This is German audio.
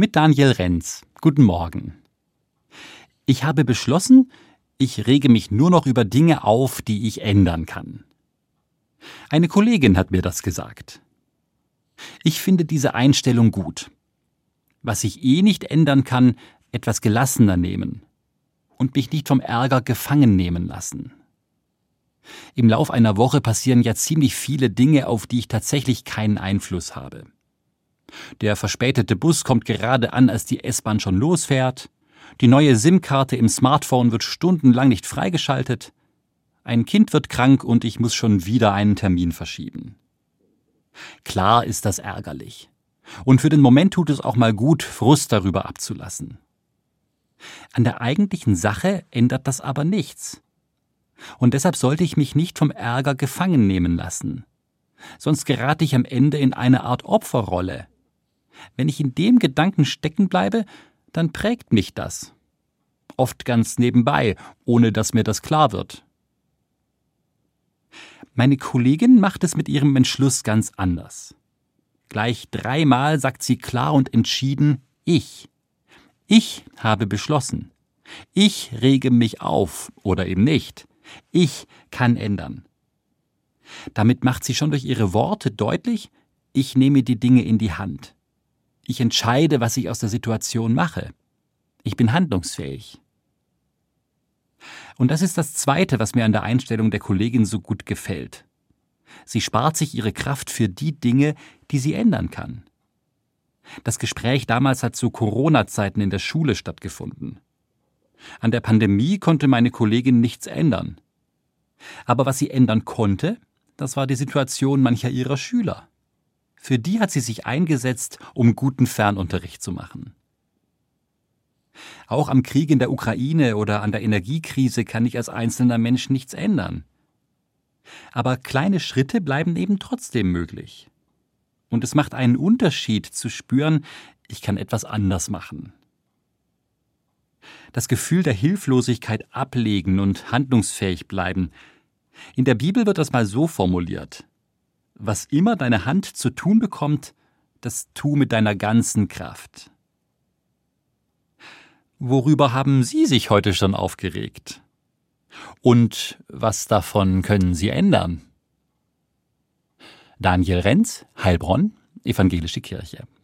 Mit Daniel Renz. Guten Morgen. Ich habe beschlossen, ich rege mich nur noch über Dinge auf, die ich ändern kann. Eine Kollegin hat mir das gesagt. Ich finde diese Einstellung gut. Was ich eh nicht ändern kann, etwas gelassener nehmen und mich nicht vom Ärger gefangen nehmen lassen. Im Lauf einer Woche passieren ja ziemlich viele Dinge, auf die ich tatsächlich keinen Einfluss habe. Der verspätete Bus kommt gerade an, als die S-Bahn schon losfährt. Die neue SIM-Karte im Smartphone wird stundenlang nicht freigeschaltet. Ein Kind wird krank und ich muss schon wieder einen Termin verschieben. Klar ist das ärgerlich. Und für den Moment tut es auch mal gut, Frust darüber abzulassen. An der eigentlichen Sache ändert das aber nichts. Und deshalb sollte ich mich nicht vom Ärger gefangen nehmen lassen. Sonst gerate ich am Ende in eine Art Opferrolle. Wenn ich in dem Gedanken stecken bleibe, dann prägt mich das. Oft ganz nebenbei, ohne dass mir das klar wird. Meine Kollegin macht es mit ihrem Entschluss ganz anders. Gleich dreimal sagt sie klar und entschieden Ich. Ich habe beschlossen. Ich rege mich auf oder eben nicht. Ich kann ändern. Damit macht sie schon durch ihre Worte deutlich, ich nehme die Dinge in die Hand. Ich entscheide, was ich aus der Situation mache. Ich bin handlungsfähig. Und das ist das Zweite, was mir an der Einstellung der Kollegin so gut gefällt. Sie spart sich ihre Kraft für die Dinge, die sie ändern kann. Das Gespräch damals hat zu Corona-Zeiten in der Schule stattgefunden. An der Pandemie konnte meine Kollegin nichts ändern. Aber was sie ändern konnte, das war die Situation mancher ihrer Schüler. Für die hat sie sich eingesetzt, um guten Fernunterricht zu machen. Auch am Krieg in der Ukraine oder an der Energiekrise kann ich als einzelner Mensch nichts ändern. Aber kleine Schritte bleiben eben trotzdem möglich. Und es macht einen Unterschied zu spüren, ich kann etwas anders machen. Das Gefühl der Hilflosigkeit ablegen und handlungsfähig bleiben. In der Bibel wird das mal so formuliert. Was immer deine Hand zu tun bekommt, das tu mit deiner ganzen Kraft. Worüber haben Sie sich heute schon aufgeregt? Und was davon können Sie ändern? Daniel Renz, Heilbronn, Evangelische Kirche.